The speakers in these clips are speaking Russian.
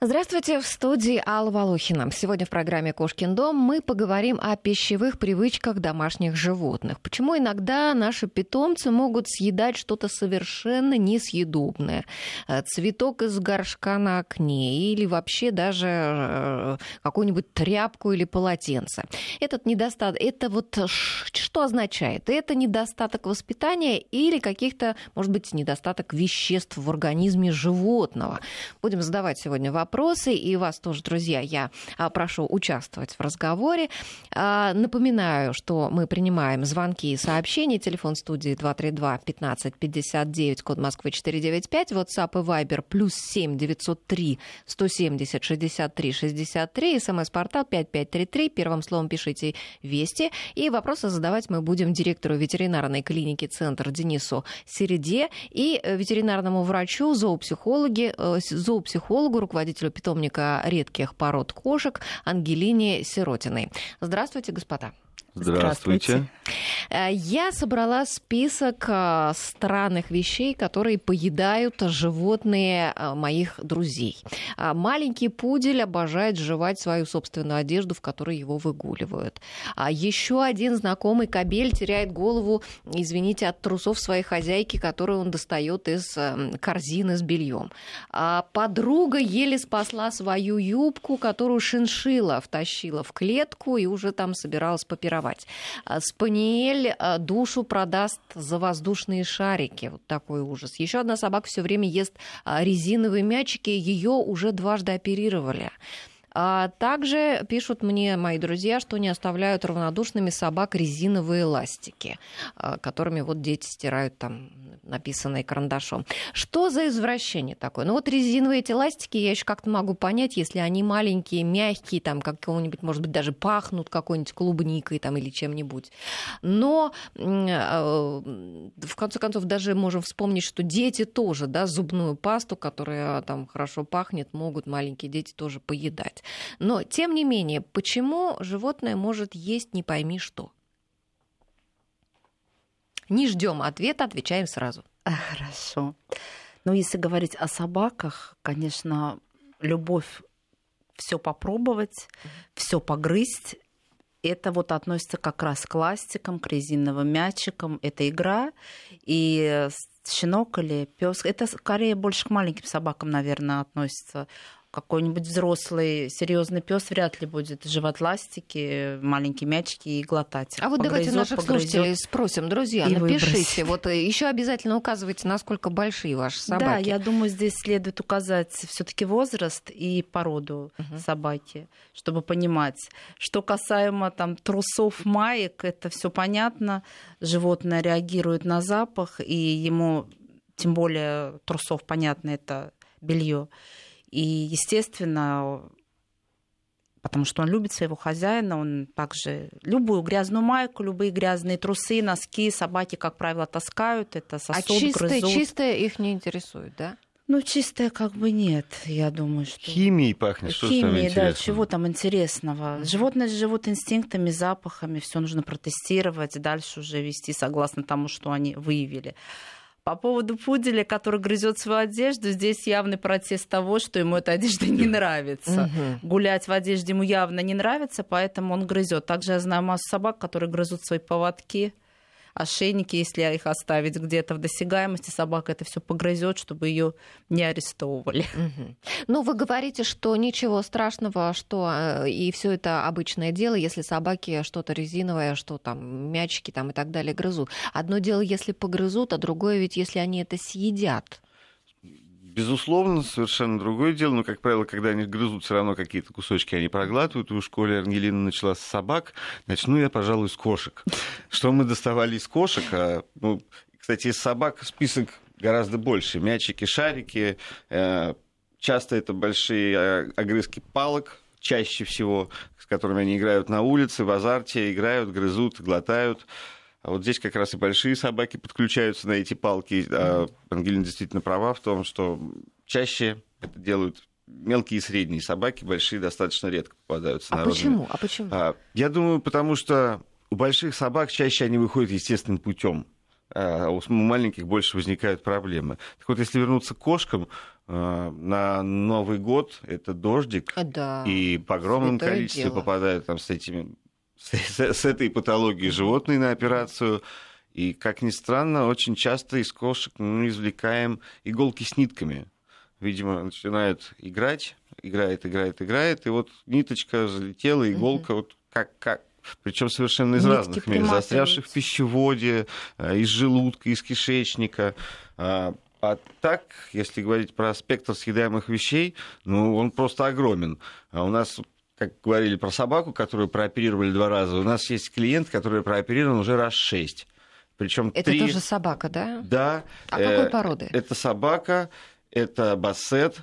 Здравствуйте, в студии Алла Волохина. Сегодня в программе «Кошкин дом» мы поговорим о пищевых привычках домашних животных. Почему иногда наши питомцы могут съедать что-то совершенно несъедобное. Э, цветок из горшка на окне или вообще даже э, какую-нибудь тряпку или полотенце. Этот недостаток, это вот что означает? Это недостаток воспитания или каких-то, может быть, недостаток веществ в организме животного? Будем задавать сегодня вопрос вопросы, и вас тоже, друзья, я а, прошу участвовать в разговоре. А, напоминаю, что мы принимаем звонки и сообщения. Телефон студии 232 15 59, код Москвы 495, WhatsApp и Viber плюс 7 903 170 63 63, смс-портал 5533, первым словом пишите «Вести». И вопросы задавать мы будем директору ветеринарной клиники «Центр» Денису Середе и ветеринарному врачу, зоопсихологи, э, зоопсихологу, руководителю руководителю питомника редких пород кошек Ангелине Сиротиной. Здравствуйте, господа. Здравствуйте. Э, я собрала список э, странных вещей, которые поедают животные э, моих друзей. Маленький пудель обожает жевать свою собственную одежду, в которой его выгуливают. А Еще один знакомый кабель теряет голову, извините, от трусов своей хозяйки, которые он достает из корзины с бельем. А подруга еле спасла свою юбку, которую шиншила втащила в клетку и уже там собиралась попировать продавать. А спаниель а, душу продаст за воздушные шарики. Вот такой ужас. Еще одна собака все время ест а, резиновые мячики. Ее уже дважды оперировали. А также пишут мне мои друзья, что не оставляют равнодушными собак резиновые ластики, которыми вот дети стирают там написанные карандашом. Что за извращение такое? Ну вот резиновые эти ластики я еще как-то могу понять, если они маленькие, мягкие, там какого-нибудь, может быть, даже пахнут какой-нибудь клубникой там или чем-нибудь. Но в конце концов даже можем вспомнить, что дети тоже, да, зубную пасту, которая там хорошо пахнет, могут маленькие дети тоже поедать. Но, тем не менее, почему животное может есть не пойми что? Не ждем ответа, отвечаем сразу. Хорошо. Ну, если говорить о собаках, конечно, любовь все попробовать, все погрызть, это вот относится как раз к ластикам, к резиновым мячикам. Это игра. И щенок или пес, это скорее больше к маленьким собакам, наверное, относится какой-нибудь взрослый серьезный пес вряд ли будет жевать ластики, маленькие мячики и глотать. А вот давайте наших погрызет, слушателей спросим, друзья, напишите, выбросить. вот э, еще обязательно указывайте, насколько большие ваши собаки. Да, я думаю, здесь следует указать все-таки возраст и породу угу. собаки, чтобы понимать. Что касаемо там трусов, маек, это все понятно. Животное реагирует на запах, и ему, тем более трусов, понятно, это белье. И, естественно, потому что он любит своего хозяина, он также любую грязную майку, любые грязные трусы, носки собаки, как правило, таскают, это сосуд, А чистое, грызут. чистое их не интересует, да? Ну, чистое как бы нет, я думаю, что... Химией пахнет, что Химией, да, чего там интересного. Животные живут инстинктами, запахами, все нужно протестировать, дальше уже вести согласно тому, что они выявили. По поводу пуделя, который грызет свою одежду, здесь явный протест того, что ему эта одежда не нравится. Угу. Гулять в одежде ему явно не нравится, поэтому он грызет. Также я знаю массу собак, которые грызут свои поводки ошейники, если их оставить где-то в досягаемости, собака это все погрызет, чтобы ее не арестовывали. Ну, вы говорите, что ничего страшного, что э, и все это обычное дело, если собаки что-то резиновое, что там мячики там и так далее грызут. Одно дело, если погрызут, а другое ведь, если они это съедят безусловно, совершенно другое дело, но, как правило, когда они грызут все равно какие-то кусочки, они проглатывают. И в школе Ангелина начала с собак. Начну я, пожалуй, с кошек. Что мы доставали из кошек? А, ну, кстати, из собак список гораздо больше. Мячики, шарики. Э, часто это большие а, огрызки палок, чаще всего, с которыми они играют на улице, в азарте, играют, грызут, глотают. А вот здесь как раз и большие собаки подключаются на эти палки. А Ангелина действительно права в том, что чаще это делают мелкие и средние собаки, большие достаточно редко попадаются. А народными. почему? А почему? А, я думаю, потому что у больших собак чаще они выходят естественным путем. а у маленьких больше возникают проблемы. Так вот, если вернуться к кошкам, э, на Новый год это дождик, да. и по огромном Святое количестве дело. попадают там с этими с, с этой патологией животные на операцию. И, как ни странно, очень часто из кошек мы извлекаем иголки с нитками. Видимо, начинают играть, играет, играет, играет, и вот ниточка залетела, иголка, вот как, как, причем совершенно из Нитки разных мест, застрявших в пищеводе, э, из желудка, из кишечника. А а так, если говорить про спектр съедаемых вещей, ну, он просто огромен. А у нас, как говорили про собаку, которую прооперировали два раза, у нас есть клиент, который прооперирован уже раз шесть. Причем Это три... тоже собака, да? Да. А э, какой породы? Это собака, это бассет.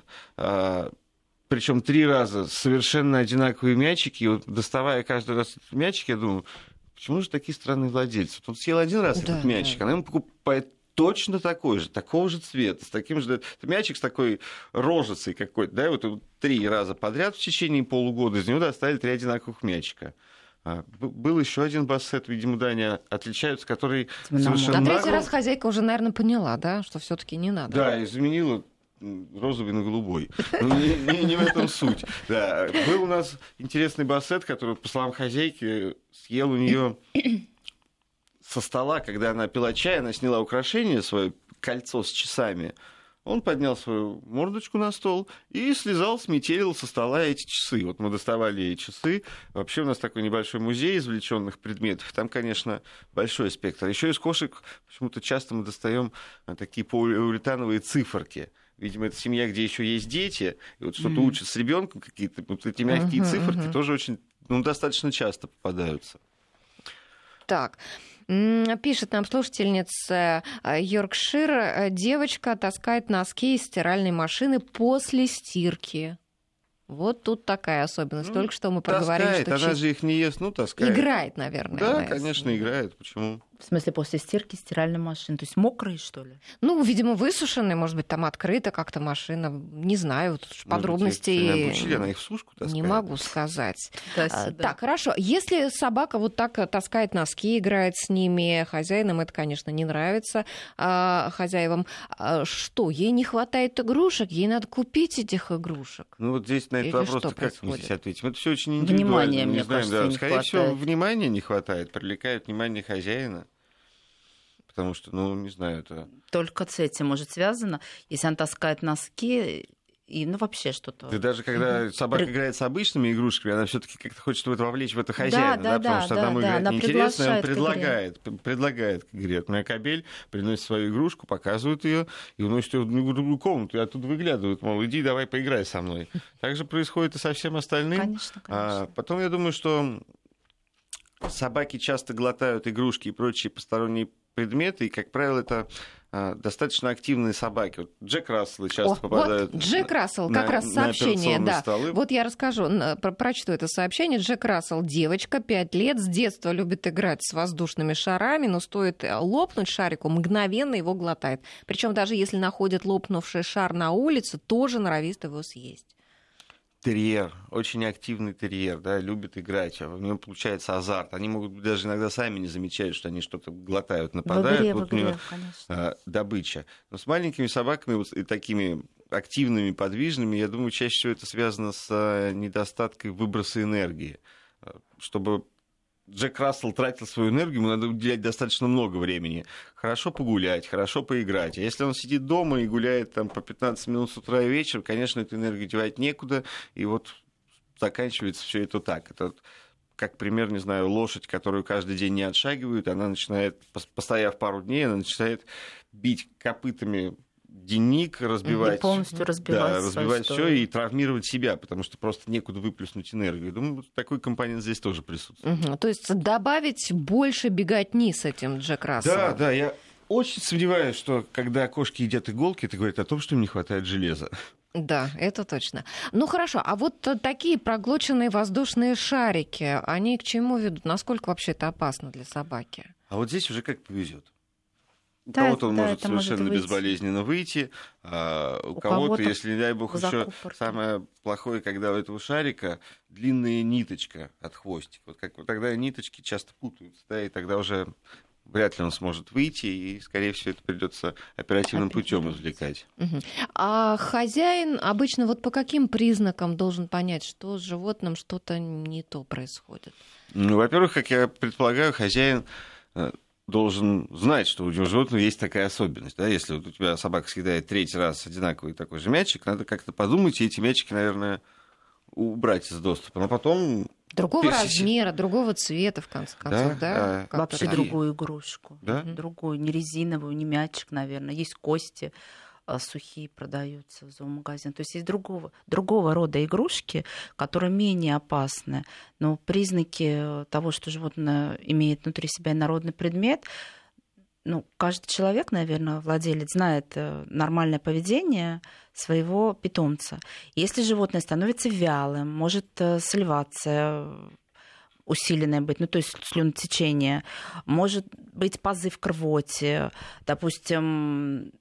Причем три раза совершенно одинаковые мячики. И вот доставая каждый раз этот мячик, я думаю, почему же такие странные владельцы? Вот он съел один раз Да, этот мячик, да. она ему покупает точно такой же, такого же цвета, с таким же... Это мячик с такой рожицей какой-то, да, и вот три раза подряд в течение полугода из него достали три одинаковых мячика. А, был еще один бассет, видимо, да, они отличаются, который Цветномордый. совершенно На третий раз хозяйка уже, наверное, поняла, да, что все-таки не надо. да, изменила розовый на голубой. Ну, не, не- не в этом суть. Да. Был у нас интересный бассет, который, по словам хозяйки, съел у нее со стола, когда она пила чай, она сняла украшение, свое кольцо с часами. Он поднял свою мордочку на стол и слезал, сметелил со стола эти часы. Вот мы доставали ей часы. Вообще у нас такой небольшой музей извлеченных предметов. Там, конечно, большой спектр. Еще из кошек почему-то часто мы достаем а, такие полиуретановые циферки. Видимо, это семья, где еще есть дети, и вот что-то Мгм. учат с ребенком, какие-то вот эти мягкие Мгм, циферки мгм. тоже очень, ну, достаточно часто попадаются. Так. Пишет нам слушательница э, Йоркшира, э, девочка таскает носки из стиральной машины после стирки. Вот тут такая особенность. Ну, Только что мы проговорили, Таскает, что она же их не ест, ну, таскает. играет, наверное. Да, конечно, играет. Почему? В смысле, после стирки стиральной машины. То есть мокрые, что ли? Ну, видимо, высушенные, может быть, там открыта как-то машина. Не знаю, тут Может быть, подробностей их не обучили, она их в сушку таскает. не могу сказать. Да, А, Так, хорошо. Если собака вот так э, таскает носки, играет с ними, хозяинам это, конечно, не нравится, а хозяевам, а что, ей не хватает игрушек, ей надо купить этих игрушек? Ну вот здесь на этот Или вопрос как мы происходит? здесь ответим? Это все очень индивидуально. Внимания, не мне знаем, кажется, да. не Скорее всего, внимания не хватает, привлекает внимание хозяина. Потому что, ну, не знаю, это... Только с этим может связано. Если она таскает носки и, ну, вообще что-то. Да даже когда собака играет с обычными игрушками, она все-таки как-то хочет в это вовлечь в это хозяина, да, потому да, что да, одному да, играть она неинтересно, он предлагает, предлагает к игре. Вот моя кобель приносит свою игрушку, показывает ее и уносит ее в другую комнату, и оттуда выглядывают, мол, иди, давай поиграй со мной. Так же происходит и со всем остальным. Конечно, А конечно. потом я думаю, что собаки часто глотают игрушки и прочие посторонние предметы, и, как правило, это а, достаточно активные собаки. Вот Джек Расселы часто О, попадают вот Джек Рассел, на- как раз сообщение, да. столы. Вот я расскажу, про- прочту это сообщение. Джек Рассел, девочка, 5 лет, с детства любит играть с воздушными шарами, но стоит э, лопнуть шарику, мгновенно его глотает. Причем даже если находит лопнувший шар на улице, тоже норовит его съесть. Терьер, очень активный терьер, да, любит играть, а у него получается азарт. Они могут даже иногда сами не замечать, что они что-то глотают, В нападают. игре, в вот у него игре, конечно. а, добыча. Но с маленькими собаками вот, и такими активными, подвижными, я думаю, чаще всего это связано с а, недостатком выброса энергии. А, Чтобы Джек Рассел тратил свою энергию, ему надо уделять достаточно много времени. Хорошо погулять, хорошо поиграть. А если он сидит дома и гуляет там по 15 минут с утра и вечером, конечно, эту энергию девать некуда, и вот заканчивается все это так. Это как пример, не знаю, лошадь, которую каждый день не отшагивают, она начинает, пос- постояв пару дней, она начинает бить копытами денник, разбивать, И полностью разбивать да, разбивать все и травмировать себя, потому что просто некуда выплеснуть энергию. Думаю, такой компонент здесь тоже присутствует. Мгм. То есть добавить больше беготни с этим Джек Расселом. Да, да, я очень сомневаюсь, что когда кошки едят иголки, это говорит о том, что им не хватает железа. Да, это точно. Ну хорошо, а вот такие проглоченные воздушные шарики, они к чему ведут? Насколько вообще это опасно для собаки? А вот здесь уже как повезет. У Да, кого-то он да, может может совершенно выйти. безболезненно выйти, а у, У кого-то, кого-то если, не дай бог, еще самое плохое, когда у этого шарика длинная ниточка от хвостика. Вот как вот тогда ниточки часто путаются, да, и тогда уже вряд ли он сможет выйти, и, скорее всего, это придется оперативным путем извлекать. Угу. А хозяин обычно вот по каким признакам должен понять, что с животным что-то не то происходит? Ну, во-первых, как я предполагаю, хозяин э, должен знать, что у животного есть такая особенность. Да? Если вот у тебя собака съедает третий раз одинаковый такой же мячик, надо как-то подумать, и эти мячики, наверное, убрать из доступа. Но потом Другого Тысячи. размера, другого цвета, в конце концов, да? да? Вообще другую игрушку. Да? Другую, не резиновую, не мячик, наверное. Есть кости сухие продаются в зоомагазине. То есть есть другого, другого рода игрушки, которые менее опасны. Но признаки того, что животное имеет внутри себя народный предмет, ну, каждый человек, наверное, владелец, знает э, нормальное поведение своего питомца. Если животное становится вялым, может э, сливаться, усиленное быть, ну то есть слюнотечение, может быть позыв к рвоте, допустим,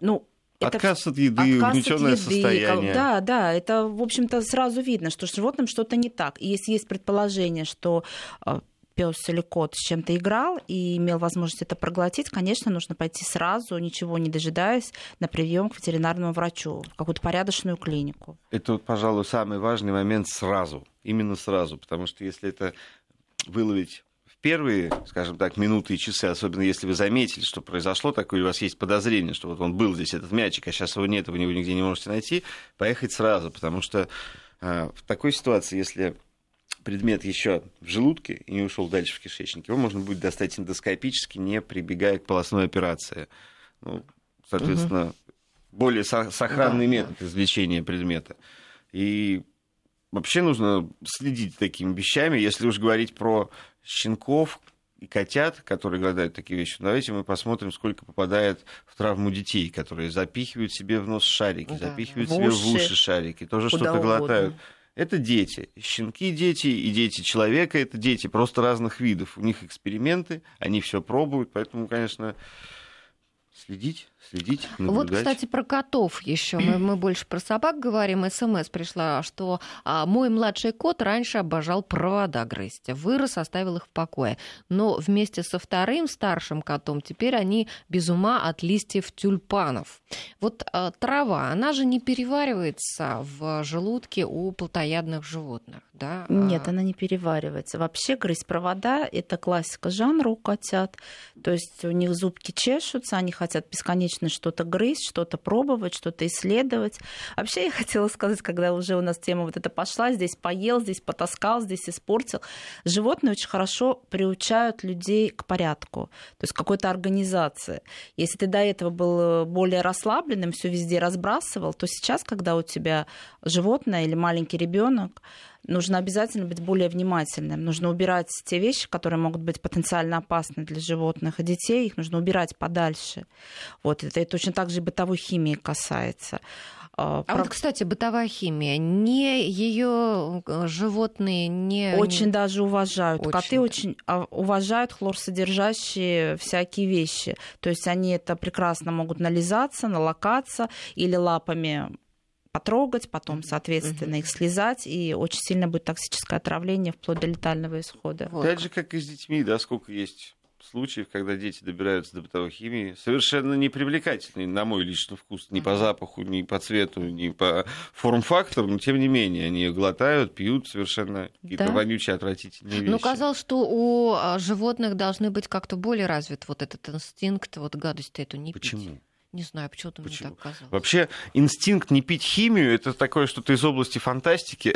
ну Отказ это, от еды, угнетенное состояние. Да, да, это, в общем-то, сразу видно, что с животным что-то не так. И если есть предположение, что э, пес или кот с чем-то играл и имел возможность это проглотить, конечно, нужно пойти сразу, ничего не дожидаясь, на прием к ветеринарному врачу, в какую-то порядочную клинику. Это, вот, пожалуй, самый важный момент сразу, именно сразу, потому что если это выловить первые, скажем так, минуты и часы, особенно если вы заметили, что произошло такое, и у вас есть подозрение, что вот он был здесь, этот мячик, а сейчас его нет, вы его нигде не можете найти, поехать сразу, потому что э, в такой ситуации, если предмет еще в желудке и не ушел дальше в кишечник, его можно будет достать эндоскопически, не прибегая к полостной операции. Ну, соответственно, угу. более сохранный да, метод извлечения предмета. И вообще нужно следить такими вещами. Если уж говорить про щенков и котят, которые голодают такие вещи, давайте мы посмотрим, сколько попадает в травму детей, которые запихивают себе в нос шарики, да, запихивают в себе в уши. шарики, тоже что-то глотают. Это дети. Щенки дети и дети человека это дети просто разных видов. У них эксперименты, они все пробуют, поэтому, конечно, следить, следить, наблюдать. Вот, кстати, про котов еще. Мы, мы больше про собак говорим. СМС пришла, что а, мой младший кот раньше обожал провода грызть. Вырос, оставил их в покое. Но вместе со вторым старшим котом теперь они без ума от листьев тюльпанов. Вот а, трава, она же не переваривается в желудке у плотоядных животных, да? Нет, она не переваривается. Вообще грызть провода — это классика жанра у котят. То есть у них зубки чешутся, они хотят бесконечно бесконечно что-то грызть, что-то пробовать, что-то исследовать. Вообще я хотела сказать, когда уже у нас тема вот эта пошла, здесь поел, здесь потаскал, здесь испортил. Животные очень хорошо приучают людей к порядку, то есть какой-то организации. Если ты до этого был более расслабленным, все везде разбрасывал, то сейчас, когда у тебя животное или маленький ребенок, нужно обязательно быть более внимательным. Нужно убирать те вещи, которые могут быть потенциально опасны для животных и детей, их нужно убирать подальше. Вот, это, это точно так же и бытовой химии касается. А, а Про... вот, кстати, бытовая химия, не ее э, животные не очень даже уважают. Очень, Коты да. очень а, уважают хлорсодержащие всякие вещи. То есть они это прекрасно могут нализаться, налокаться или лапами потрогать, потом, соответственно, их слезать, и очень сильно будет токсическое отравление вплоть до летального исхода. Вот. Опять же, как и с детьми, да, сколько есть случаев, когда дети добираются до бытовой химии, совершенно непривлекательные, на мой личный вкус, ни по запаху, ни по цвету, ни по форм-фактору, но тем не менее, они глотают, пьют совершенно какие-то да? вонючие, отвратительные ну, вещи. Ну, казалось, что у а, животных должны быть как-то более развит вот этот инстинкт, вот гадость эту не Почему? пить. Не знаю, почему-то мне так казалось. Вообще, инстинкт не пить химию это такое что-то из области фантастики,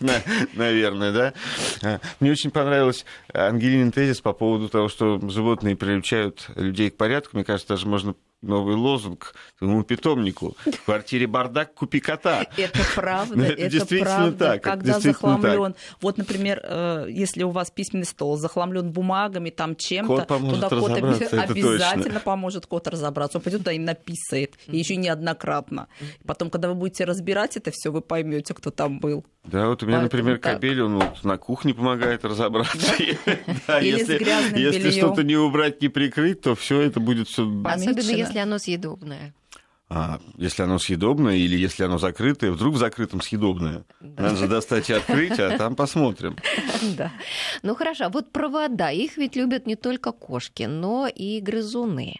наверное, да. А, мне очень понравилось Ангелинин тезис по поводу того, что животные приучают людей к порядку. Мне кажется, даже можно новый лозунг твоему питомнику. В квартире бардак, купи кота. Это правда, это действительно так. Когда захламлен, вот, например, э, если у вас письменный стол захламлен бумагами, там чем-то, туда кот обязательно поможет кот разобраться. Он пойдет туда и написает, и еще неоднократно. Потом, когда вы будете разбирать это все, вы поймете, кто там был. Да, вот у меня, например, кабель, он на кухне помогает разобраться. Или с грязным Если что-то не убрать, не прикрыть, то все это будет все. Особенно если оно съедобное. А если оно съедобное или если оно закрытое, вдруг в закрытом съедобное. Да. Надо же достать и открыть, а там посмотрим. Да. Ну хорошо, а вот провода, их ведь любят не только кошки, но и грызуны.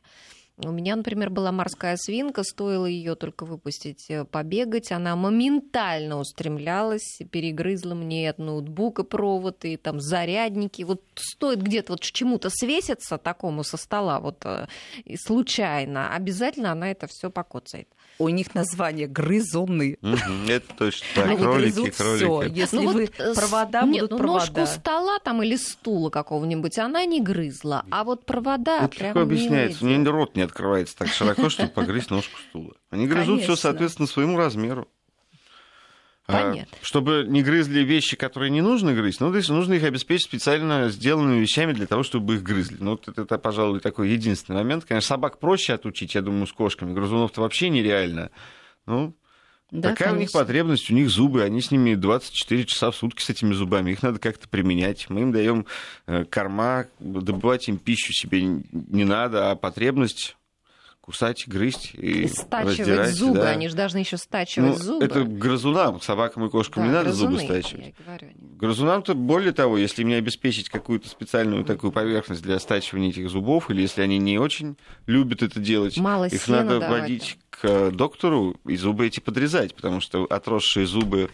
У меня, например, была морская свинка, стоило ее только выпустить э, побегать, она моментально устремлялась, перегрызла мне от ноутбука провод и там зарядники. Вот стоит где-то вот чему-то свеситься такому со стола вот э, случайно, обязательно она это все покоцает у них название грызуны. Это точно так. Кролики, кролики. Если ну вы провода будут ну, провода. ножку стола там или стула какого-нибудь она не грызла, а вот провода Это легко объясняется. У нее рот не открывается так широко, чтобы погрызть ножку стула. Они грызут все соответственно своему размеру. А, Понятно. Чтобы не грызли вещи, которые не нужно грызть, ну, то есть нужно их обеспечить специально сделанными вещами для того, чтобы их грызли. Ну, вот это, это, пожалуй, такой единственный момент. Конечно, собак проще отучить, я думаю, с кошками. Грызунов-то вообще нереально. Ну, да, Такая конечно. у них потребность, у них зубы, они с ними 24 часа в сутки с этими зубами, их надо как-то применять. Мы им даем э, корма, добывать им пищу себе не надо, а потребность кусать, грызть и, стачивать раздирать, зубы. Да. Они же должны еще стачивать ну, зубы. Это грызунам, собакам и кошкам да, не надо грызуны, зубы стачивать. Грызунам-то более того, если мне обеспечить какую-то специальную такую поверхность для стачивания этих зубов, или если они не очень любят это делать, Мало их надо давать. водить к доктору и зубы эти подрезать, потому что отросшие зубы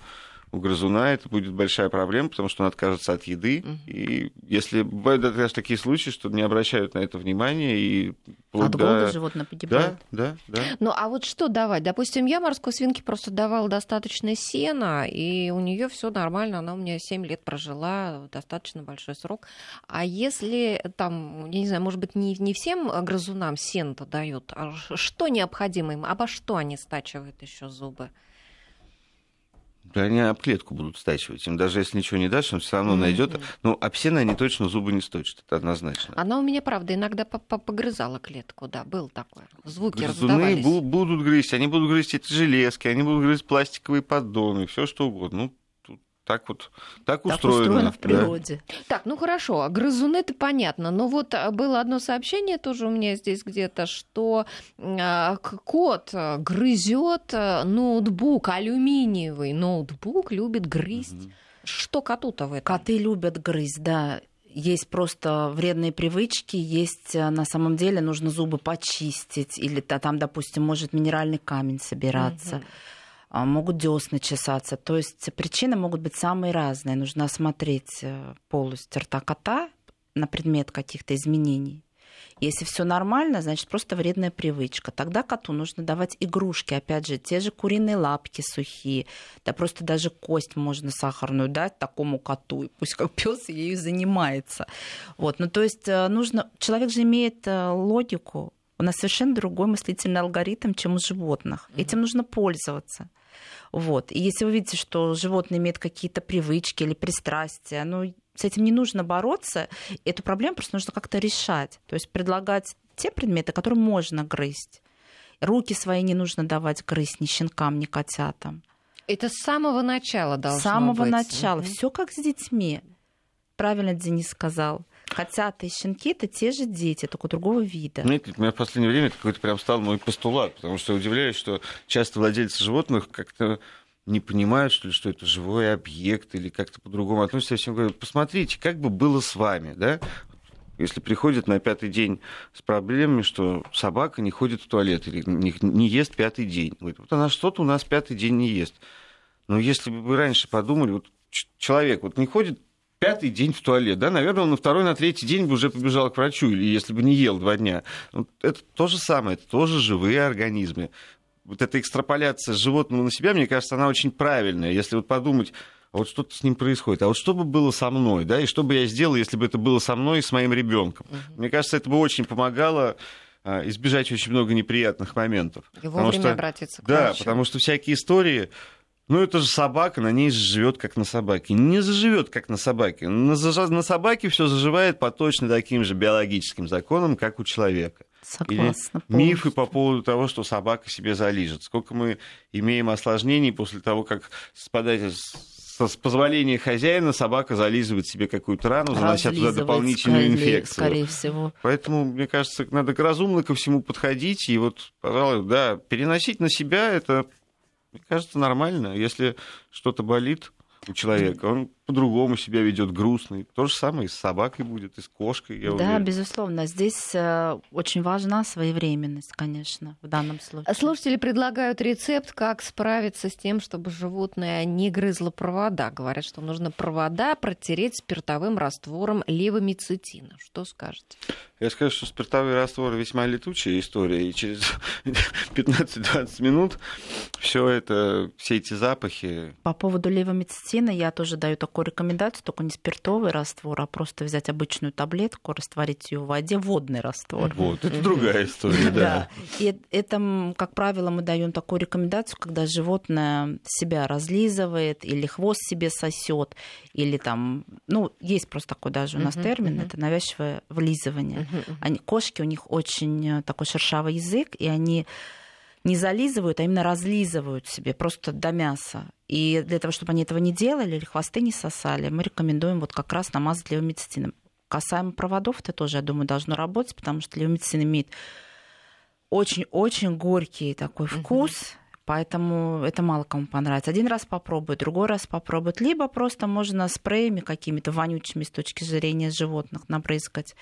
у грызуна это будет большая проблема, потому что он откажется от еды. Угу. И если бывают даже такие случаи, что не обращают на это внимания и от голода животное погибает. Да, да, да. Ну а вот что давать? Допустим, я морской свинке просто давала достаточно сена, и у нее все нормально, она у меня 7 лет прожила, достаточно большой срок. А если там, я не знаю, может быть, не, не всем грызунам сен-то дают, а что необходимо им, обо что они стачивают еще зубы? Они об клетку будут стачивать. Им даже если ничего не дашь, он все равно mm-hmm. найдет. Ну, об сено они точно зубы не сточат, это однозначно. Она у меня, правда, иногда погрызала клетку, да, был такой. Звуки Грызуны раздавались. будут грызть, они будут грызть эти железки, они будут грызть пластиковые поддоны, все что угодно. Ну, так вот так, так устроено. устроено в природе. Да. Так, ну хорошо, грызуны это понятно. Но вот а, было одно сообщение тоже у меня здесь где-то, что э, кот грызет ноутбук, алюминиевый ноутбук любит грызть. Угу. Что коту-то в этом? Коты любят грызть, да есть просто вредные привычки, есть на самом деле нужно зубы почистить, или там, допустим, может минеральный камень собираться. Угу. А, могут десны чесаться. То есть причины могут быть самые разные. Нужно осмотреть э, полость рта кота на предмет каких-то изменений. Если все нормально, значит просто вредная привычка. Тогда коту нужно давать игрушки, опять же, те же куриные лапки сухие, да просто даже кость можно сахарную дать такому коту, и пусть как пес ею занимается. Вот, ну то есть э, нужно, человек же имеет э, логику, у нас совершенно другой мыслительный алгоритм, чем у животных. Этим нужно пользоваться. Вот. И если вы видите, что животное имеет какие-то привычки или пристрастия, ну, с этим не нужно бороться, эту проблему просто нужно как-то решать. То есть предлагать те предметы, которые можно грызть. Руки свои не нужно давать грызть ни щенкам, ни котятам. Это с самого начала должно быть. С самого быть. начала. Угу. Все как с детьми. Правильно Денис сказал. Котята и щенки это те же дети, только другого вида. Нет, у меня в последнее время это какой-то прям стал мой постулат, потому что удивляюсь, что часто владельцы животных как-то не понимают, что ли, что это живой объект или как-то по-другому относятся. Я всем говорю, посмотрите, как бы было с вами, да? Если приходит на пятый день с проблемами, что собака не ходит в туалет или не, не ест пятый день. Говорит, вот она что-то у нас пятый день не ест. Но если бы вы раньше подумали, вот человек вот не ходит пятый день в туалет, да, наверное, он на второй, на третий день бы уже побежал к врачу, или если бы не ел два дня. Вот это то же самое, это тоже живые организмы. Вот эта экстраполяция животного на себя, мне кажется, она очень правильная. Если вот подумать, а вот что-то с ним происходит, а вот что бы было со мной, да, и что бы я сделал, если бы это было со мной и с моим ребенком. Угу. Мне кажется, это бы очень помогало а, избежать очень много неприятных моментов. И вовремя что, обратиться к Да, врачу. потому что всякие истории, ну, это же собака, на ней живет как на собаке. Не заживет как на собаке. На, на собаке все заживает по точно таким же биологическим законам, как у человека. Согласна. Или мифы по поводу того, что собака себе залижет. Сколько мы имеем осложнений после того, как спадать с позволения хозяина собака зализывает себе какую-то рану, занося туда дополнительную скорее, инфекцию. Скорее всего. Поэтому, мне кажется, надо разумно ко всему подходить. И вот, пожалуй, да, переносить на себя это, мне кажется, нормально. Если что-то болит у человека, он по-другому себя ведет грустный. То же самое и с собакой будет, и с кошкой. Я да, уверен. безусловно. Здесь э, очень важна своевременность, конечно, в данном случае. Слушатели предлагают рецепт, как справиться с тем, чтобы животное не грызло провода. Говорят, что нужно провода протереть спиртовым раствором левомицетина. Что скажете? Я скажу, что спиртовые растворы весьма летучая история, и через 15-20 минут все это, все эти запахи. По поводу левомицетина я тоже даю такую рекомендацию, только не спиртовый раствор, а просто взять обычную таблетку, растворить ее в воде, водный раствор. Вот, это другая история, да. И это, как правило, мы даем такую рекомендацию, когда животное себя разлизывает или хвост себе сосет, или там, ну, есть просто такой даже у нас термин, это навязчивое влизывание. Они, кошки, у них очень э, такой шершавый язык, и они не зализывают, а именно разлизывают себе просто до мяса. И для того, чтобы они этого не делали или хвосты не сосали, мы рекомендуем вот как раз намазать левомицетином. Касаемо проводов, это тоже, я думаю, должно работать, потому что левомицетин имеет очень-очень горький такой вкус, uh-huh. Поэтому это мало кому понравится. Один раз попробует, другой раз попробует. Либо просто можно спреями какими-то вонючими с точки зрения животных набрызгать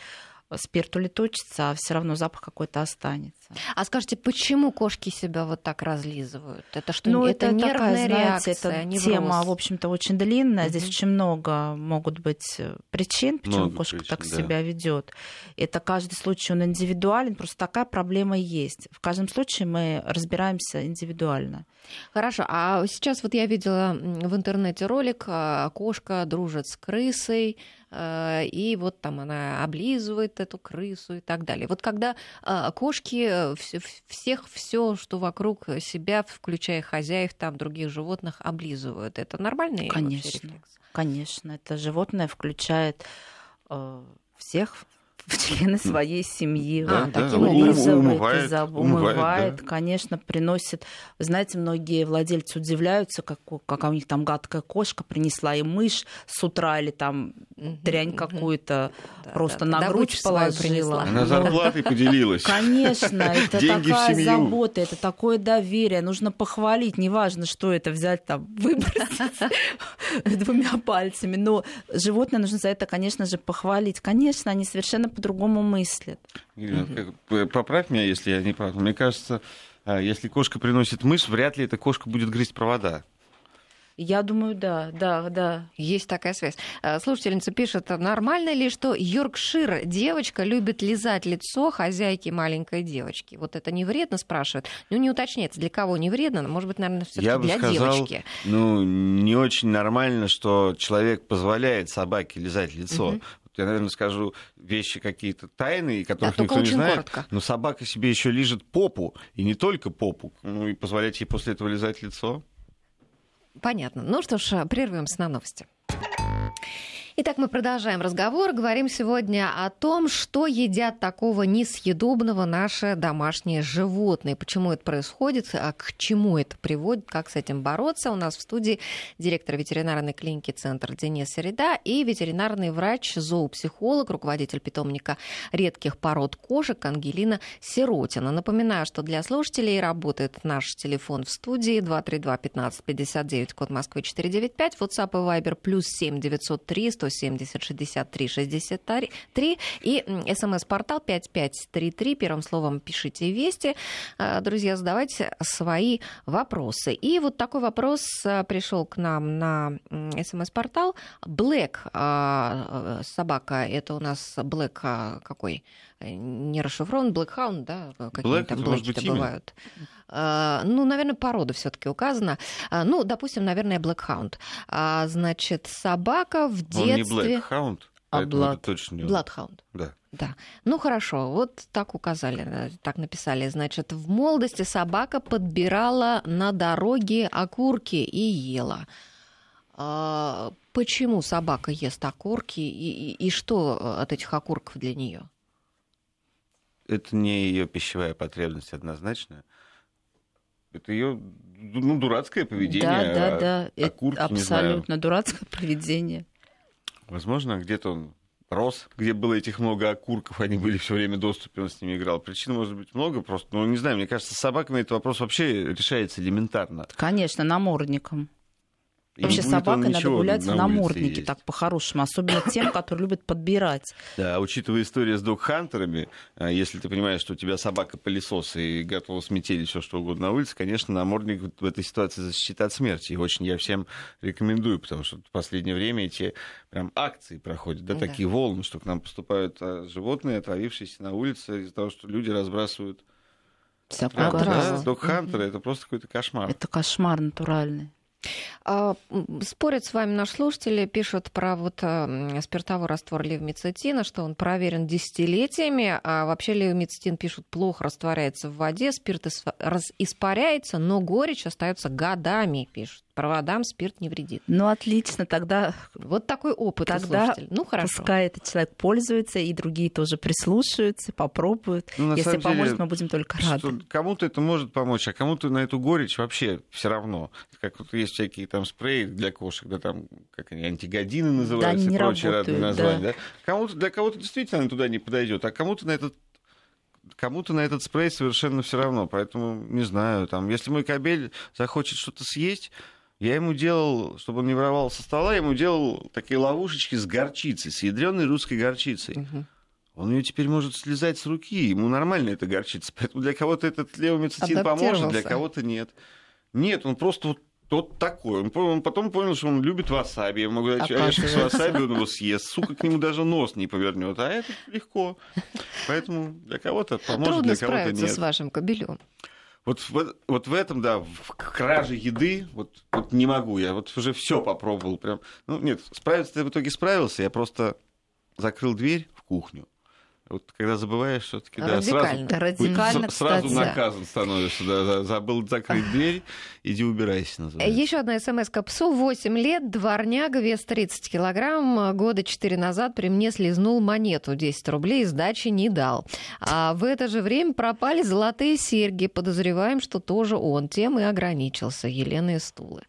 спирт улетучится, а все равно запах какой-то останется. А скажите, почему кошки себя вот так разлизывают? Это что, ну, это, это нервная такая, реакция, знаете, невроз? тема, в общем-то, очень длинная. Здесь очень много могут быть э, причин, почему Много кошка причин, так да. себя ведет. Это каждый случай он индивидуален, просто такая проблема есть. В каждом случае мы разбираемся индивидуально. Хорошо, а сейчас вот я видела в интернете ролик, а, кошка дружит с крысой, и вот там она облизывает эту крысу и так далее. Вот когда а, кошки всех все, что вокруг себя, включая хозяев, там других животных, облизывают, это нормальный Конечно, конечно, это животное включает э, всех в члены своей семьи. А, Он таким таким образом. образом Умывает, это умывает, умывает, да. конечно, приносит. Вы знаете, многие владельцы удивляются, как, у- как у них там гадкая кошка принесла им мышь с утра или там дрянь какую-то Да, просто да, на добычу грудь положила. принесла. Она зарплатой поделилась. Конечно, это такая забота, это такое доверие. Нужно похвалить, неважно, что это, взять там, выбросить двумя пальцами. Но животное нужно за это, конечно же, похвалить. Конечно, они совершенно по-другому мыслят. Ирина, Поправь меня, если я не прав. Мне кажется, а, если кошка приносит мышь, вряд ли эта кошка будет грызть провода. Я думаю, да, да, да. Есть такая связь. Э, Слушательница пишет, нормально ли, что Йоркшир девочка любит лизать лицо хозяйки маленькой девочки? Вот это не вредно, спрашивают. Ну, не уточняется, для кого не вредно, но, может быть, наверное, все Я бы для сказал, девочки. ну, не очень нормально, что человек позволяет собаке лизать лицо. Мгм. Я, наверное, скажу вещи какие-то тайные, которых только никто не знает. коротко. Но собака себе еще лижет попу, и не только попу. Ну и позволять ей после этого лизать лицо. Понятно. Ну что ж, прервемся на новости. Итак, мы продолжаем разговор. Говорим сегодня о том, что едят такого несъедобного наши домашние животные. Почему это происходит, а к чему это приводит, как с этим бороться. У нас в студии директор ветеринарной клиники «Центр» Денис Середа и ветеринарный врач, зоопсихолог, руководитель питомника редких пород кошек Ангелина Сиротина. Напоминаю, что для слушателей работает наш телефон в студии 232 15 59, код Москвы 495, WhatsApp и Viber плюс 7 903 170 63 63 и смс-портал 5533. Первым словом пишите «Вести». А, Друзья, задавайте свои вопросы. И вот такой вопрос пришел к нам на смс-портал. Black а, э, собака, это у нас Black а, какой? Э, Не расшифрован, Blackhound, да? Какие Black, там блэки-то бывают. А, Ну, наверное, порода все-таки указана. А, Ну, допустим, наверное. А, Значит, собака в Он не детстве... Hound, А это точно не. Bloodhound. Да. Да. Ну хорошо, вот так указали, э, так написали. Значит, в молодости собака подбирала на дороге окурки и ела. А, почему собака ест окурки и, и- и что от этих окурков для нее? Это не ее пищевая потребность однозначно. это ее ну, дурацкое поведение. Да, да, да. А, окурки, Абсолютно дурацкое поведение. Возможно, где-то он рос, где было этих много окурков, они были все время в доступе, он с ними играл. Причин может быть много просто. Ну, не знаю, мне кажется, с собаками этот вопрос вообще решается элементарно. Конечно, намордником. Вообще собакой надо гулять на, на наморднике, так по-хорошему, особенно тем, которые любят подбирать. Да, учитывая историю с док-хантерами, а, если ты понимаешь, что у тебя собака-пылесос и готова сметели все что угодно на улице, конечно, намордник в этой ситуации защитит от смерти. И очень я всем рекомендую, потому что в последнее время эти прям акции проходят, да, да. такие волны, что к нам поступают а, животные, отравившиеся на улице из-за того, что люди разбрасывают Всякую да, Док-хантеры, это просто какой-то кошмар. Это кошмар натуральный. А, спорят с вами наши слушатели, пишут про вот э, спиртовой раствор левмицетина, что он проверен десятилетиями, а вообще левмицетин, пишут, плохо растворяется в воде, спирт испаряется, но горечь остается годами, пишут проводам спирт не вредит. Ну, отлично, тогда... Вот такой опыт тогда Ну, хорошо. Пускай этот человек пользуется, и другие тоже прислушаются, попробуют. Ну, Если поможет, мы будем только рады. Кому-то это может помочь, а кому-то на эту горечь вообще все равно. Как вот есть всякие там спреи для кошек, да, там, как они, антигодины называются, да, и прочие работают, разные названия. Да. Да? Кому-то, для кого-то действительно туда не подойдет, а кому-то на этот кому-то на этот спрей совершенно все равно. Поэтому, не знаю, там, если мой кабель захочет что-то съесть, я ему делал, чтобы он не воровал со стола, я ему делал такие ловушечки с горчицей, с ядреной русской горчицей. Угу. Он ее теперь может слезать с руки, ему нормально эта горчица. Поэтому для кого-то этот левомицетин поможет, для кого-то нет. Нет, он просто вот тот такой. Он, он потом понял, что он любит васаби. Я могу сказать, орешек с васаби он его съест. Сука к нему даже нос не повернет. А это легко. Поэтому для кого-то поможет, Трудно для кого-то нет. справиться с вашим кобелем. Вот, вот, вот в этом, да, в краже еды, вот, вот не могу я, вот уже все попробовал, прям, ну нет, справиться я в итоге справился, я просто закрыл дверь в кухню, вот когда забываешь, все-таки да, сразу, Радикально, сразу кстати. наказан становишься. Да, забыл закрыть дверь, иди убирайся. Называется. Еще одна смс к псу. 8 лет, дворняга, вес 30 килограмм. Года 4 назад при мне слезнул монету 10 рублей, сдачи не дал. А в это же время пропали золотые серьги. Подозреваем, что тоже он. Тем и ограничился. Елена из Тулы.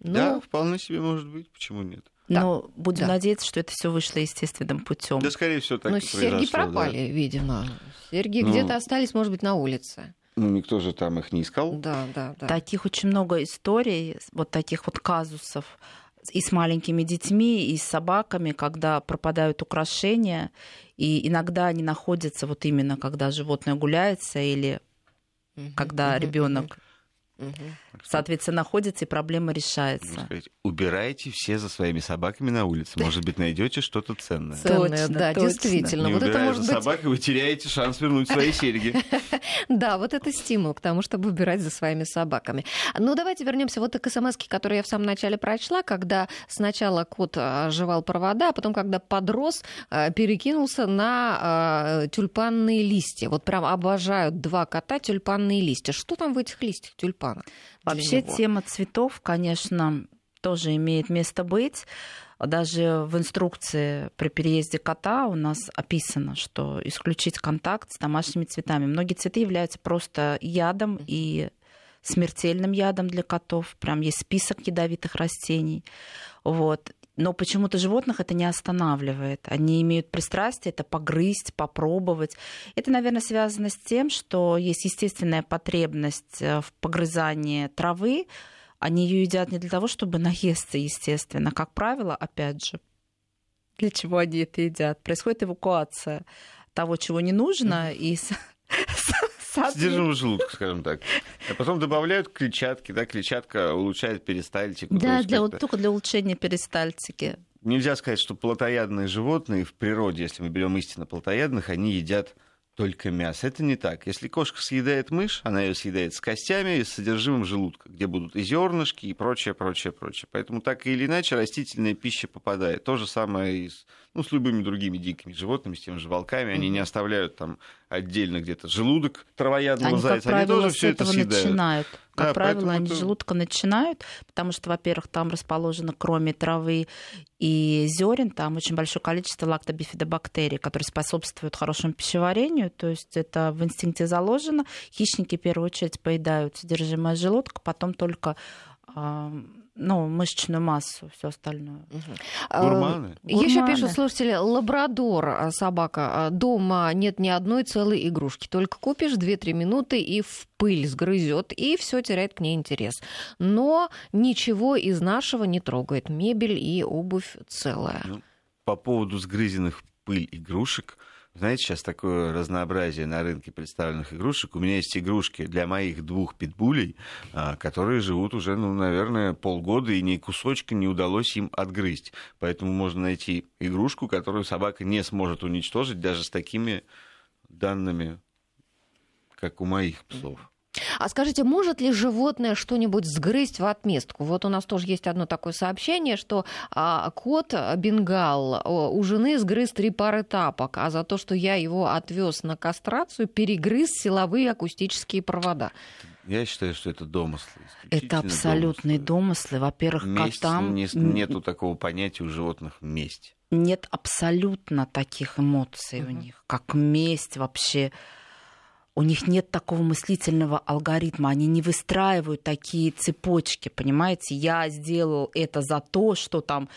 Ну... Да, вполне себе может быть. Почему нет? Но будем да. надеяться, что это все вышло естественным путем. Да, скорее всего, так Но и серьги пропали, да. видимо. Серьги ну, где-то остались, может быть, на улице. Ну, никто же там их не искал. Да, да, да. Таких очень много историй, вот таких вот казусов и с маленькими детьми, и с собаками, когда пропадают украшения, и иногда они находятся вот именно, когда животное гуляется или когда ребенок Угу. Соответственно, находится и проблема решается. Сказать, убирайте все за своими собаками на улице. Может быть, найдете что-то ценное. Ценное, точно, да, точно. действительно. Не вот это может за быть... собакой, вы теряете шанс вернуть свои серьги. Да, вот это стимул к тому, чтобы убирать за своими собаками. Ну, давайте вернемся вот к смс которые я в самом начале прочла, когда сначала кот а, жевал провода, а потом, когда подрос, а, перекинулся на а, тюльпанные листья. Вот прям обожают два кота тюльпанные листья. Что там в этих листьях тюльпан? Тюльпана. Вообще него. тема цветов, конечно, тоже имеет место быть. Даже в инструкции при переезде кота у нас описано, что исключить контакт с домашними цветами. Многие цветы являются просто ядом и смертельным ядом для котов. Прям есть список ядовитых растений. Вот. Но почему-то животных это не останавливает. Они имеют пристрастие это погрызть, попробовать. Это, наверное, связано с тем, что есть естественная потребность э, в погрызании травы. Они ее едят не для того, чтобы наесться, естественно. Как правило, опять же, для чего они это едят? Происходит эвакуация того, чего не нужно, mm-hmm. и содержимого желудка, скажем так. А потом добавляют клетчатки, да, клетчатка улучшает перистальтику. Да, для, только для улучшения перистальтики. Нельзя сказать, что плотоядные животные в природе, если мы берем истинно плотоядных, они едят только мясо. Это не так. Если кошка съедает мышь, она ее съедает с костями и с содержимым желудка, где будут и зернышки, и прочее, прочее, прочее. Поэтому так или иначе растительная пища попадает. То же самое и с, ну, с любыми другими дикими животными, с теми же волками. Они не оставляют там отдельно где-то желудок травоядного они, зайца, как правило, они тоже все это съедают. начинают. Как Да, правило, они это- желудка начинают, потому что, во-первых, там расположено, кроме травы и зерен, там очень большое количество лактобифидобактерий, которые способствуют хорошему пищеварению. То есть это в инстинкте заложено. Хищники в первую очередь поедают содержимое желудка, потом только ну, мышечную массу, все остальное. Гурманы. Еще пишут слушатели, лабрадор, а, собака, а, дома нет ни одной целой игрушки. Только купишь 2-3 минуты и в пыль сгрызет, и все теряет к ней интерес. Но ничего из нашего не трогает. Мебель и обувь целая. Ну, По поводу сгрызенных пыль игрушек, знаете, сейчас такое разнообразие на рынке представленных игрушек. У меня есть игрушки для моих двух питбулей, а, которые живут уже, ну, наверное, полгода, и ни кусочка не удалось им отгрызть. Поэтому можно найти игрушку, которую собака не сможет уничтожить даже с такими данными, как у моих псов. А скажите, может ли животное что-нибудь сгрызть в отместку? Вот у нас тоже есть одно такое сообщение, что а, кот Бенгал о, у жены сгрыз три пары тапок, а за то, что я его отвез на кастрацию, перегрыз силовые акустические провода. Я считаю, что это домыслы. Это абсолютные домыслы. домыслы. Во-первых, Месть, котам не- нету такого понятия у животных месть. нет абсолютно таких эмоций у Мгм. них, как месть вообще. У них нет такого мыслительного алгоритма, они не выстраивают такие цепочки, понимаете? Я сделал это за то, что там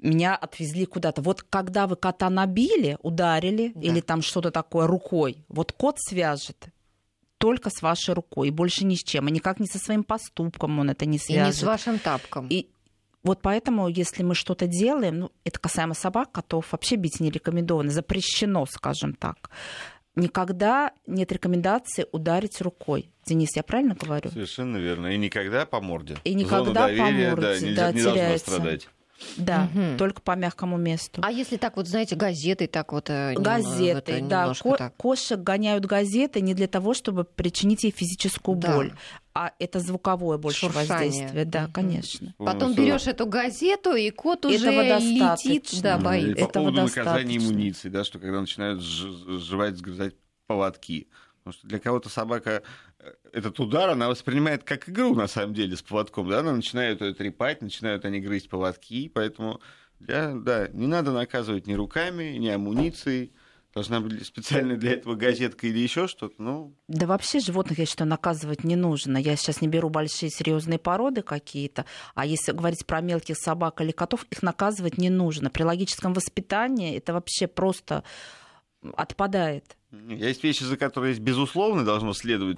меня отвезли куда-то. Вот когда вы кота набили, ударили Да. или там что-то такое рукой, вот кот свяжет только с вашей рукой, и больше ни с чем, и никак не со своим поступком он это не И свяжет. не с вашим тапком. И вот поэтому, если мы что-то делаем, ну, это касаемо собак, котов вообще бить не рекомендовано, запрещено, скажем так. Никогда нет рекомендации ударить рукой. Денис, я правильно говорю? Совершенно верно. И никогда по морде. И Зона никогда по доверия, морде, да, нельзя, да, не теряется. страдать. Да, Мгм. только по мягкому месту. А если так вот, знаете, газеты так вот... э, газеты, это да. Ко- так. Кошек гоняют газеты не для того, чтобы причинить ей физическую Да. боль, а это звуковое больше Шуршание. воздействие. Да, конечно. Потом Полностью. берешь эту газету, и кот уже Этого летит, достаточно. да, Ну, и боится. по Этого поводу наказания достаточно. имуниции, да, что когда начинают сживать, сгрызать поводки. Потому что для кого-то собака э, этот удар, она воспринимает как игру, на самом деле, с поводком. Да? Она начинает ее трепать, начинают они грызть поводки. Поэтому, для, да, не надо наказывать ни руками, ни амуницией. Должна быть специально для этого газетка или еще что-то. Ну, Да вообще животных, я считаю, наказывать не нужно. Я сейчас не беру большие серьезные породы какие-то, а если говорить про мелких собак или котов, их наказывать не нужно. При логическом воспитании это вообще просто отпадает. есть вещи, за которые безусловно, должно следовать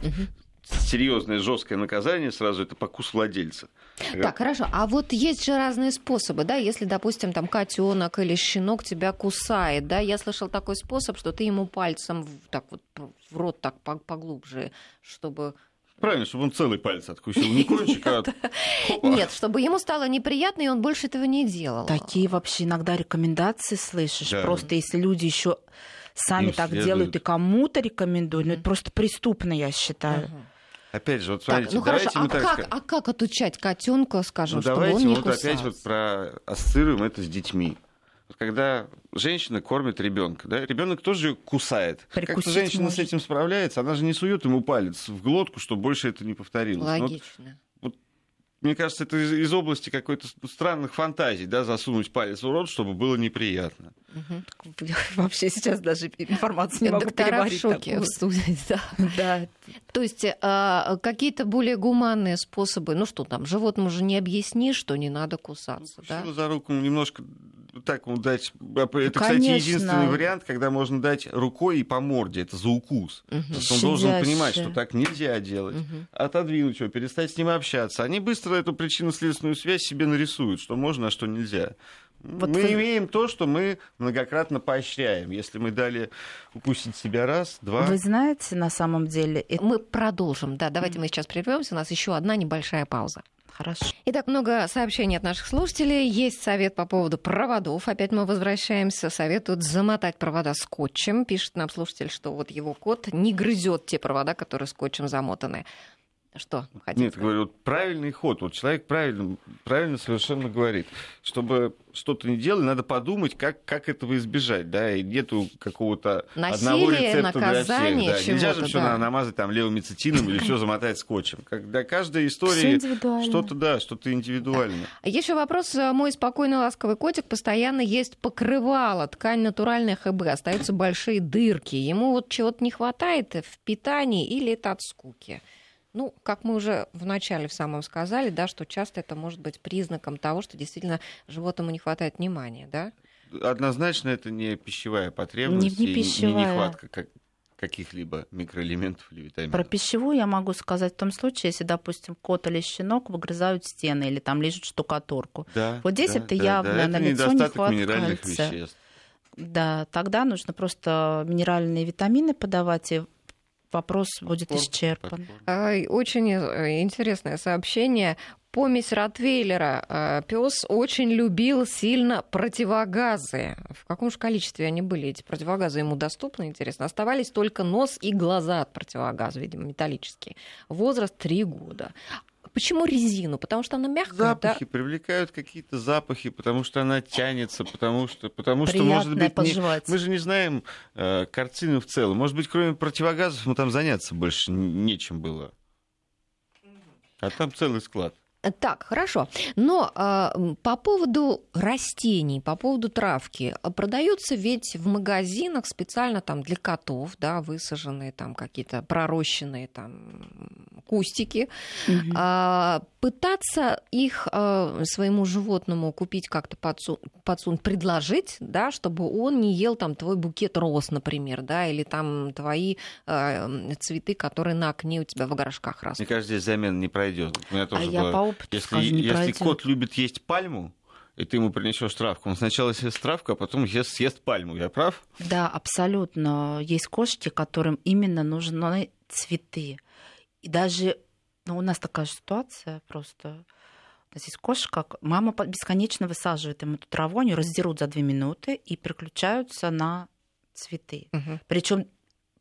серьезное, жесткое наказание, сразу это покус владельца. Так, хорошо. А вот есть же разные способы, да, если, допустим, там котенок или щенок тебя кусает, да, я слышал такой способ, что ты ему пальцем в- так вот в рот так по- поглубже, чтобы... Правильно, чтобы он целый палец откусил, не кончик, а. Нет, чтобы ему стало неприятно, и он больше этого не делал. Такие вообще иногда рекомендации слышишь. Да. Просто если люди еще сами Им так следует. делают и кому-то рекомендуют, ну это просто преступно, я считаю. Мгм. Опять же, вот Так, смотрите, ну хорошо, давайте а мы так как, скажем. а как отучать котенка, скажем, Ну, чтобы давайте он не вот кусался? опять вот про ассоциируем это с детьми. Когда женщина кормит ребенка, да, ребенок тоже ее кусает. Как-то женщина с может. этим справляется, она же не сует ему палец в глотку, чтобы больше это не повторилось. Ну, вот Логично. Мне кажется, это из, из области какой-то странных фантазий, да, засунуть палец в рот, чтобы было неприятно. Вообще сейчас даже информацию не могу Доктора в шоке такую. в студии, да. Да, То есть а, какие-то более гуманные способы, ну что там, животному же не объяснишь, что не надо кусаться, да? Сила за руку немножко так ему дать. Это, кстати, Конечно. единственный вариант, когда можно дать рукой и по морде. Это за укус. Мгм. Потому что он должен понимать, что так нельзя делать. Мгм. Отодвинуть его, перестать с ним общаться. Они быстро эту причинно-следственную связь себе нарисуют, что можно, а что нельзя. Вот мы вы- имеем то, что мы многократно поощряем. Если мы дали укусить себя раз, два. Вы знаете, на самом деле, это Мы продолжим, да, давайте мы сейчас прервемся, у нас еще одна небольшая пауза. Хорошо. Итак, много сообщений от наших слушателей. Есть совет по поводу проводов. Опять мы возвращаемся. Советуют замотать провода скотчем. Пишет нам слушатель, что вот его кот не грызет те провода, которые скотчем замотаны. Что? Нет, говорю, вот правильный ход. Вот человек правильно, правильно совершенно говорит. Чтобы что-то не делать, надо подумать, как, как этого избежать, да, и нету какого-то Насилие, одного рецепта для всех. Да. Нельзя же все да. намазать там левомицетином или все замотать скотчем. Как для каждой истории что-то, да, что-то индивидуальное. Да. Еще вопрос. Мой спокойный ласковый котик постоянно есть покрывало, ткань натуральная ХБ, остаются большие дырки. Ему вот чего-то не хватает в питании или это от скуки? Ну, как мы уже в начале в самом сказали, да, что часто это может быть признаком того, что действительно животному не хватает внимания, да? Однозначно это не пищевая потребность, не, не, пищевая. не нехватка как, каких-либо микроэлементов или витаминов. Про пищевую я могу сказать в том случае, если, допустим, кот или щенок выгрызают стены или там лежат штукатурку. Да, вот здесь да, это да, явно да, на лицо недостаток минеральных кальция. веществ. Да, тогда нужно просто минеральные витамины подавать, и вопрос будет исчерпан. Очень э, интересное сообщение. Помесь Ротвейлера пес очень любил сильно противогазы. В каком же количестве они были, эти противогазы ему доступны, интересно? Оставались только нос и глаза от противогаза, видимо, металлические. Возраст 3 года. Почему резину? Потому что она мягкая. Запахи да? привлекают какие-то запахи, потому что она тянется, потому что, потому что может быть, не... пожевать. мы же не знаем э, картину в целом. Может быть, кроме противогазов, мы там заняться больше нечем было. А там целый склад. Так, хорошо. Но э, по поводу растений, по поводу травки, продаются ведь в магазинах специально там для котов, да, высаженные там какие-то пророщенные там кустики. Мгм. А, пытаться их а, своему животному купить как-то подсу- подсунуть, предложить, да, чтобы он не ел там твой букет роз, например, да, или там твои а, цветы, которые на окне у тебя в горшках растут. Мне кажется, здесь замена не пройдет. У меня А тоже я было- по опыту Если, не если пройдет. кот любит есть пальму, и ты ему принесешь травку, он сначала съест травку, а потом ест, съест пальму. Я прав? Да, абсолютно. Есть кошки, которым именно нужны цветы. И даже ну, у нас такая же ситуация просто. У нас есть кошка, мама бесконечно высаживает им эту траву, они раздерут за две минуты и переключаются на цветы. Мгм. Причем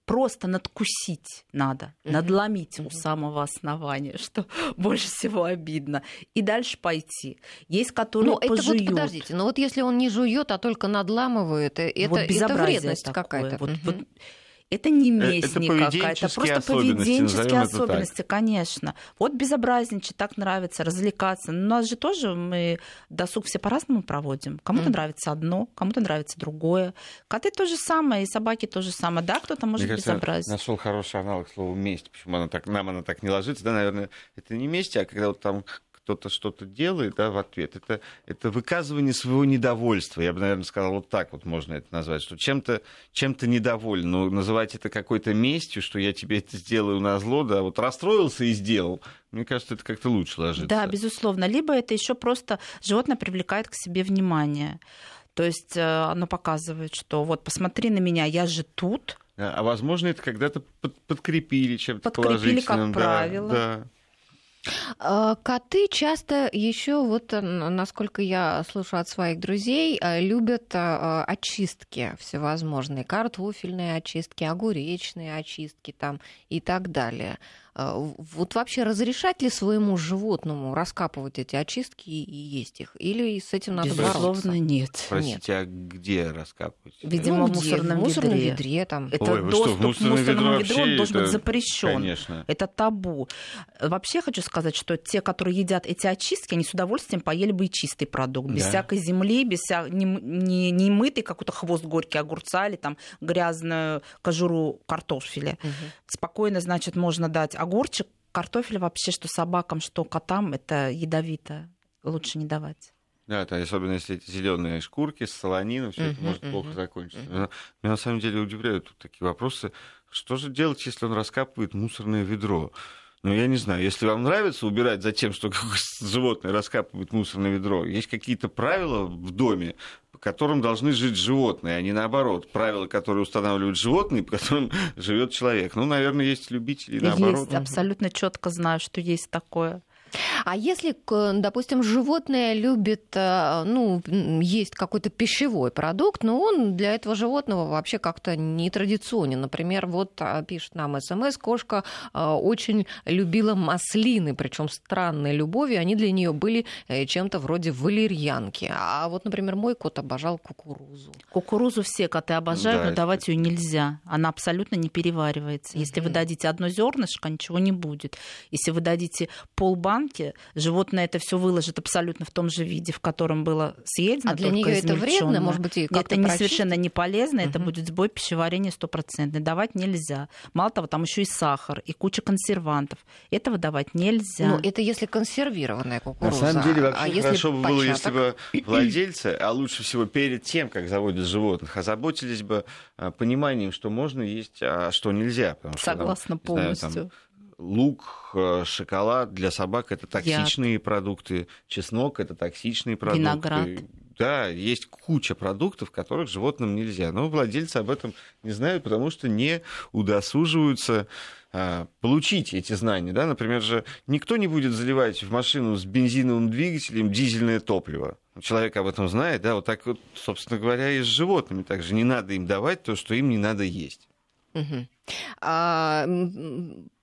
просто надкусить надо, Мгм. надломить у Мгм. самого основания, что больше всего обидно. И дальше пойти. Есть, которые Ну, это вот пожуют. подождите, но вот если он не жует, а только надламывает, это, Вот это вредность какая-то. Вот, Мгм. вот это не Э, месть это никакая, это просто поведенческие особенности, конечно. Вот безобразничать, так нравится, развлекаться. Но у нас же тоже мы досуг все по-разному проводим. Кому-то Мгм. нравится одно, кому-то нравится другое. Коты то же самое, и собаки то же самое. Да, кто-то может Мне безобразить. нашел хороший аналог слова месть. Почему она так, нам она так не ложится? Да, наверное, это не месть, а когда вот там кто-то что-то делает да, в ответ, это, это выказывание своего недовольства. Я бы, наверное, сказал, вот так вот можно это назвать, что чем-то чем недоволен. Но называть это какой-то местью, что я тебе это сделаю на зло, да, вот расстроился и сделал. Мне кажется, это как-то лучше ложится. Да, безусловно. Либо это еще просто животное привлекает к себе внимание. То есть э, оно показывает, что вот посмотри на меня, я же тут. А, а возможно, это когда-то под- подкрепили чем-то Подкрепили, как положительным. да, правило. Да. А, Коты часто еще, вот э, насколько я слышу от своих друзей, э, любят очистки всевозможные, картофельные очистки, огуречные очистки там и так далее. А, Вот вообще разрешать ли своему животному раскапывать эти очистки и есть их? Или с этим надо бороться? Безусловно, нет. Простите, а где раскапывать? Видимо, Ну, в мусорном в мусорном ведре. ведре там. Это Ой, вы что, в доступ к мусорному ведро ведру должен это- быть запрещен. Конечно. Это табу. Вообще хочу сказать, что те, которые едят эти очистки, они с удовольствием поели бы и чистый продукт, без Да. всякой земли, без вся... не, не, не мытый какой-то хвост горький огурца или там грязную кожуру картофеля. Мгм. Спокойно, значит, можно дать огурчик. Картофель вообще, что собакам, что котам, это ядовито. Лучше не давать. Да, это особенно если эти зеленые шкурки с солонином, все это может плохо закончиться. меня на самом деле удивляют тут такие вопросы. Что же делать, если он раскапывает мусорное ведро? Ну, я не знаю, если вам нравится убирать за тем, что животное раскапывает мусорное ведро, есть какие-то правила в доме, по которым должны жить животные, а не наоборот. Правила, которые устанавливают животные, по которым живет человек. Ну, наверное, есть любители наоборот. Есть, абсолютно четко знаю, что есть такое. А если, допустим, животное любит, э, ну, есть какой-то пищевой продукт, но он для этого животного вообще как-то не традиционен. Например, вот а, пишет нам СМС, кошка э, очень любила маслины, причем странной любовью, они для нее были э, чем-то вроде валерьянки. А вот, например, мой кот обожал кукурузу. Кукурузу все коты обожают, да, но давать ее нельзя. Она абсолютно не переваривается. Если mm-hmm. вы дадите одно зернышко, ничего не будет. Если вы дадите полбанки, животное это все выложит абсолютно в том же виде, в котором было съедено. А для нее это вредно, может быть, и Это не совершенно не полезно, угу. это будет сбой пищеварения стопроцентный. Давать нельзя. Мало того, там еще и сахар, и куча консервантов. Этого давать нельзя. Ну, это если консервированная кукуруза. На самом деле, вообще а хорошо бы было, если бы владельцы, а лучше всего перед тем, как заводят животных, озаботились бы а, пониманием, что можно есть, а что нельзя. Согласна что, там, полностью. Знаю, там, лук, э, шоколад для собак это токсичные Яд. продукты, чеснок это токсичные продукты. Виноград. Да, есть куча продуктов, которых животным нельзя. Но владельцы об этом не знают, потому что не удосуживаются а, получить эти знания. Да? Например, же никто не будет заливать в машину с бензиновым двигателем дизельное топливо. Человек об этом знает, да, вот так вот, собственно говоря, и с животными. Также не надо им давать то, что им не надо есть. Угу. А,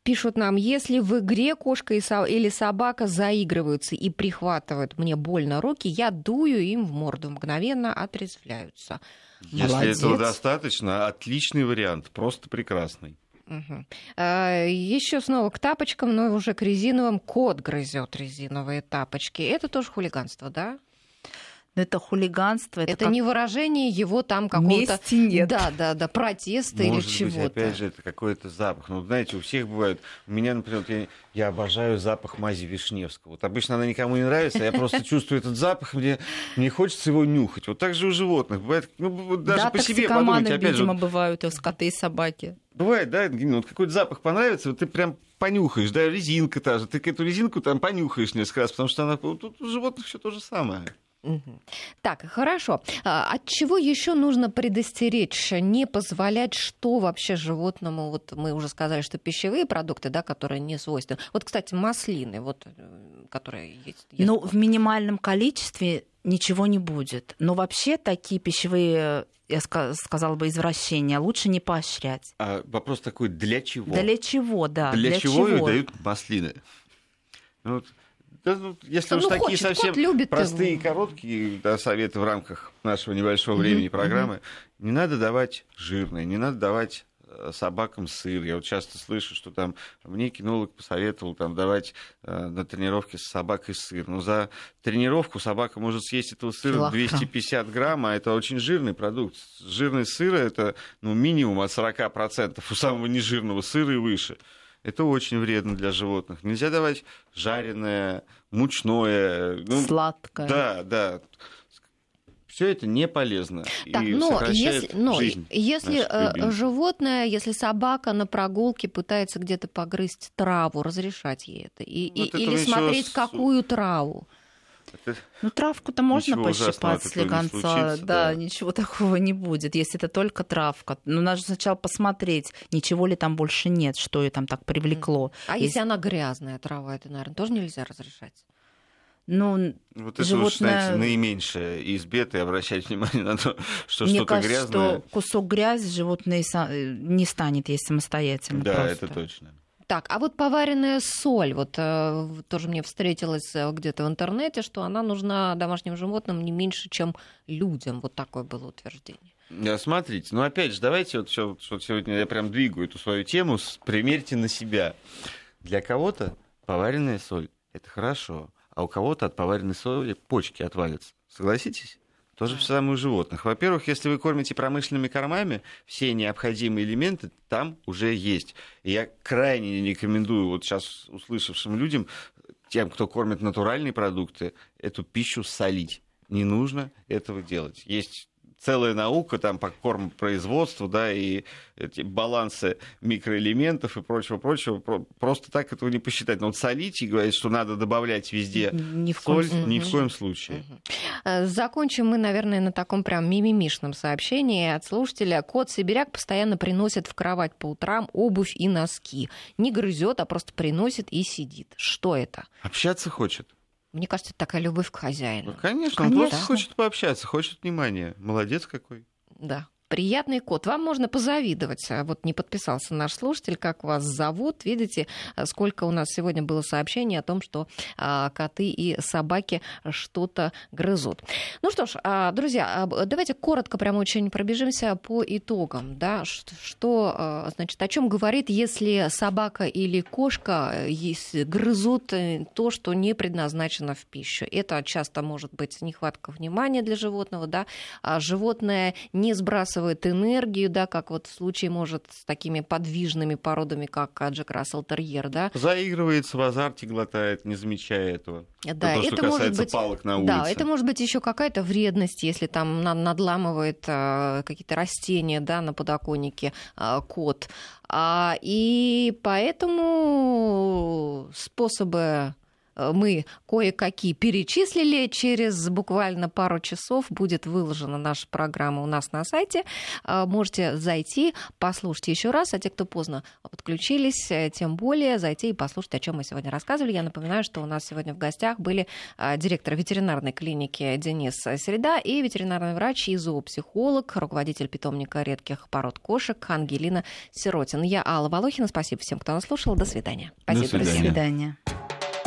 Пишут нам, если в игре кошка или собака заигрываются и прихватывают мне больно руки, я дую им в морду, мгновенно отрезвляются. Если Молодец. этого достаточно, отличный вариант, просто прекрасный. Угу. А, еще снова к тапочкам, но уже к резиновым. Кот грызет резиновые тапочки. Это тоже хулиганство, да? Но это хулиганство. Это, это как... не выражение его там какого-то... Мести нет. Да, да, да, протеста Может или чего-то. опять же, это какой-то запах. Ну, знаете, у всех бывает... У меня, например, я, я обожаю запах мази Вишневского. Вот обычно она никому не нравится, а я просто чувствую этот запах, мне, мне хочется его нюхать. Вот так же у животных. Бывает, ну, даже да, по себе подумайте. Опять видимо, же, бывают и скоты и собаки. Бывает, да, вот какой-то запах понравится, вот ты прям понюхаешь, да, резинка та же, ты эту резинку там понюхаешь несколько раз, потому что она, тут у животных все то же самое. Так, хорошо. А от чего еще нужно предостеречь, не позволять, что вообще животному, вот мы уже сказали, что пищевые продукты, да, которые не свойственны. Вот, кстати, маслины, вот, э, которые есть. Ну, в минимальном количестве ничего не будет. Но вообще такие пищевые я сказала бы, извращения лучше не поощрять. А вопрос такой, для чего? Для чего, да. Для, для чего, чего дают маслины? Ну, вот да, ну, если ну, уж такие совсем простые его. и короткие да, советы в рамках нашего небольшого времени mm-hmm. программы, не надо давать жирное, не надо давать э, собакам сыр. Я вот часто слышу, что там мне кинолог посоветовал там, давать э, на тренировке с собакой сыр. Но за тренировку собака может съесть этого сыра Килограмм. 250 грамм, а это очень жирный продукт. Жирный сыр это ну, минимум от 40%, у самого нежирного сыра и выше. Это очень вредно для животных. Нельзя давать жареное, мучное. Ну, Сладкое. Да, да. Все это не полезно. Так, и но если, но если э, животное, если собака на прогулке пытается где-то погрызть траву, разрешать ей это? И, вот и, или смотреть, с... какую траву? Ну, травку-то можно пощипать слегонца. Да, да, ничего такого не будет, если это только травка. Но надо сначала посмотреть, ничего ли там больше нет, что ее там так привлекло. А если, если она грязная трава, это, наверное, тоже нельзя разрешать? Ну, вот это животное... уж, знаете, наименьшее из бед и обращать внимание на то, что Мне что-то кажется, грязное. что кусок грязи животное не станет есть самостоятельно. Да, просто. это точно. Так, а вот поваренная соль, вот э, тоже мне встретилось э, где-то в интернете, что она нужна домашним животным не меньше, чем людям. Вот такое было утверждение. Смотрите, ну опять же, давайте вот, что, вот сегодня я прям двигаю эту свою тему, примерьте на себя. Для кого-то поваренная соль – это хорошо, а у кого-то от поваренной соли почки отвалятся. Согласитесь? То же самое у животных. Во-первых, если вы кормите промышленными кормами, все необходимые элементы там уже есть. И я крайне не рекомендую вот сейчас услышавшим людям, тем, кто кормит натуральные продукты, эту пищу солить. Не нужно этого делать. Есть целая наука там по кормопроизводству, да, и эти балансы микроэлементов и прочего-прочего. Просто так этого не посчитать. Но вот солить и говорить, что надо добавлять везде ни в соль, коем... ни в коем случае. Угу. Закончим мы, наверное, на таком прям мимимишном сообщении от слушателя. Кот Сибиряк постоянно приносит в кровать по утрам обувь и носки. Не грызет, а просто приносит и сидит. Что это? Общаться хочет. Мне кажется, это такая любовь к хозяину. Ну, конечно, конечно, он просто хочет пообщаться, хочет внимания. Молодец какой. Да. Приятный кот. Вам можно позавидовать. А вот не подписался наш слушатель, как вас зовут. Видите, сколько у нас сегодня было сообщений о том, что а, коты и собаки что-то грызут. Ну что ж, а, друзья, давайте коротко прямо очень пробежимся по итогам. Да? Что, значит, о чем говорит, если собака или кошка грызут э, то, что не предназначено в пищу. Это часто может быть нехватка внимания для животного, да? животное не сбрасывает выбрасывает энергию, да, как вот в случае, может, с такими подвижными породами, как Джек Рассел Терьер, да. Заигрывается в азарте, глотает, не замечая этого. Да, это, что может быть, палок на улице. Да, это может быть еще какая-то вредность, если там надламывает э, какие-то растения, да, на подоконнике э, кот. А, и поэтому способы мы кое-какие перечислили. Через буквально пару часов будет выложена наша программа у нас на сайте. Э, можете зайти, послушать еще раз. А те, кто поздно подключились, э, тем более зайти и послушать, о чем мы сегодня рассказывали. Я напоминаю, что у нас сегодня в гостях были директор ветеринарной клиники Денис Середа и ветеринарный врач и зоопсихолог, руководитель питомника редких пород кошек Ангелина Сиротин. Я Алла Волохина. Спасибо всем, кто нас слушал. До свидания. Спасибо, До свидания. До свидания.